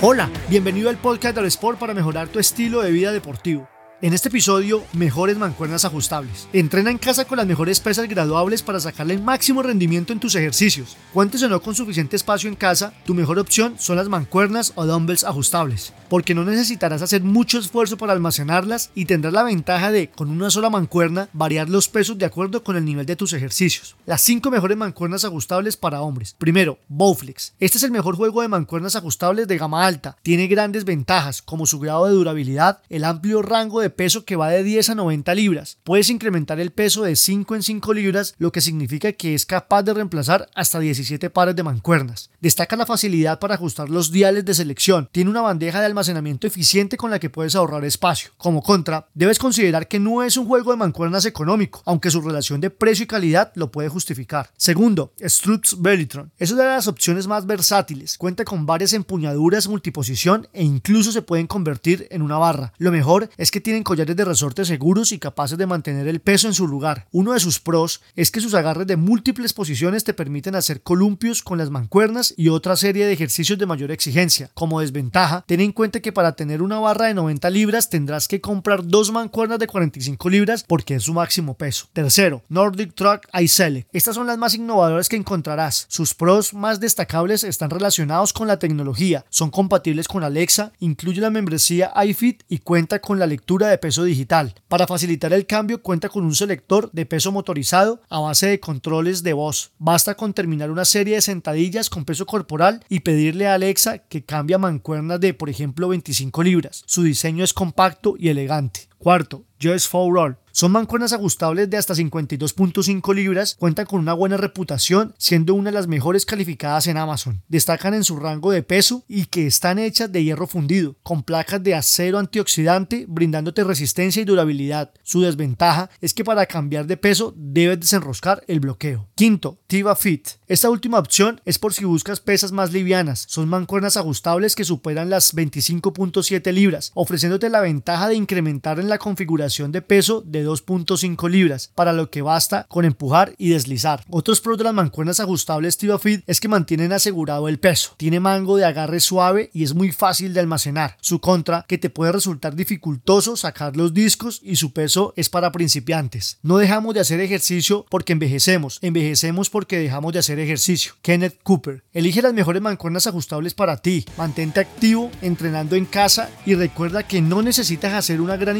Hola, bienvenido al podcast del Sport para mejorar tu estilo de vida deportivo. En este episodio, mejores mancuernas ajustables. Entrena en casa con las mejores pesas graduables para sacarle el máximo rendimiento en tus ejercicios. Cuentes o no con suficiente espacio en casa, tu mejor opción son las mancuernas o dumbbells ajustables, porque no necesitarás hacer mucho esfuerzo para almacenarlas y tendrás la ventaja de, con una sola mancuerna, variar los pesos de acuerdo con el nivel de tus ejercicios. Las 5 mejores mancuernas ajustables para hombres. Primero, Bowflex. Este es el mejor juego de mancuernas ajustables de gama alta. Tiene grandes ventajas, como su grado de durabilidad, el amplio rango de peso que va de 10 a 90 libras. Puedes incrementar el peso de 5 en 5 libras, lo que significa que es capaz de reemplazar hasta 17 pares de mancuernas. Destaca la facilidad para ajustar los diales de selección. Tiene una bandeja de almacenamiento eficiente con la que puedes ahorrar espacio. Como contra, debes considerar que no es un juego de mancuernas económico, aunque su relación de precio y calidad lo puede justificar. Segundo, Struts Belitron. Es una de las opciones más versátiles. Cuenta con varias empuñaduras multiposición e incluso se pueden convertir en una barra. Lo mejor es que tienen collares de resorte seguros y capaces de mantener el peso en su lugar. Uno de sus pros es que sus agarres de múltiples posiciones te permiten hacer columpios con las mancuernas y otra serie de ejercicios de mayor exigencia. Como desventaja, ten en cuenta que para tener una barra de 90 libras tendrás que comprar dos mancuernas de 45 libras porque es su máximo peso. Tercero, Nordic Truck iSelect. Estas son las más innovadoras que encontrarás. Sus pros más destacables están relacionados con la tecnología. Son compatibles con Alexa, incluye la membresía iFit y cuenta con la lectura de peso digital. Para facilitar el cambio cuenta con un selector de peso motorizado a base de controles de voz. Basta con terminar una serie de sentadillas con peso corporal y pedirle a Alexa que cambie mancuernas de por ejemplo 25 libras. Su diseño es compacto y elegante. Cuarto, Just For. Son mancuernas ajustables de hasta 52.5 libras, cuentan con una buena reputación, siendo una de las mejores calificadas en Amazon. Destacan en su rango de peso y que están hechas de hierro fundido, con placas de acero antioxidante, brindándote resistencia y durabilidad. Su desventaja es que para cambiar de peso debes desenroscar el bloqueo. Quinto, Tiva Fit. Esta última opción es por si buscas pesas más livianas. Son mancuernas ajustables que superan las 25.7 libras, ofreciéndote la ventaja de incrementar en la configuración de peso de 2.5 libras, para lo que basta con empujar y deslizar. Otros pros de las mancuernas ajustables TivaFit es que mantienen asegurado el peso. Tiene mango de agarre suave y es muy fácil de almacenar. Su contra, que te puede resultar dificultoso sacar los discos y su peso es para principiantes. No dejamos de hacer ejercicio porque envejecemos, envejecemos porque dejamos de hacer ejercicio. Kenneth Cooper. Elige las mejores mancuernas ajustables para ti. Mantente activo, entrenando en casa y recuerda que no necesitas hacer una gran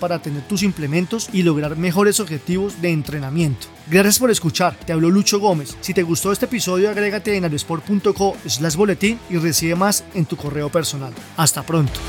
para tener tus implementos y lograr mejores objetivos de entrenamiento. Gracias por escuchar, te habló Lucho Gómez. Si te gustó este episodio, agrégate en aerosport.co slash boletín y recibe más en tu correo personal. Hasta pronto.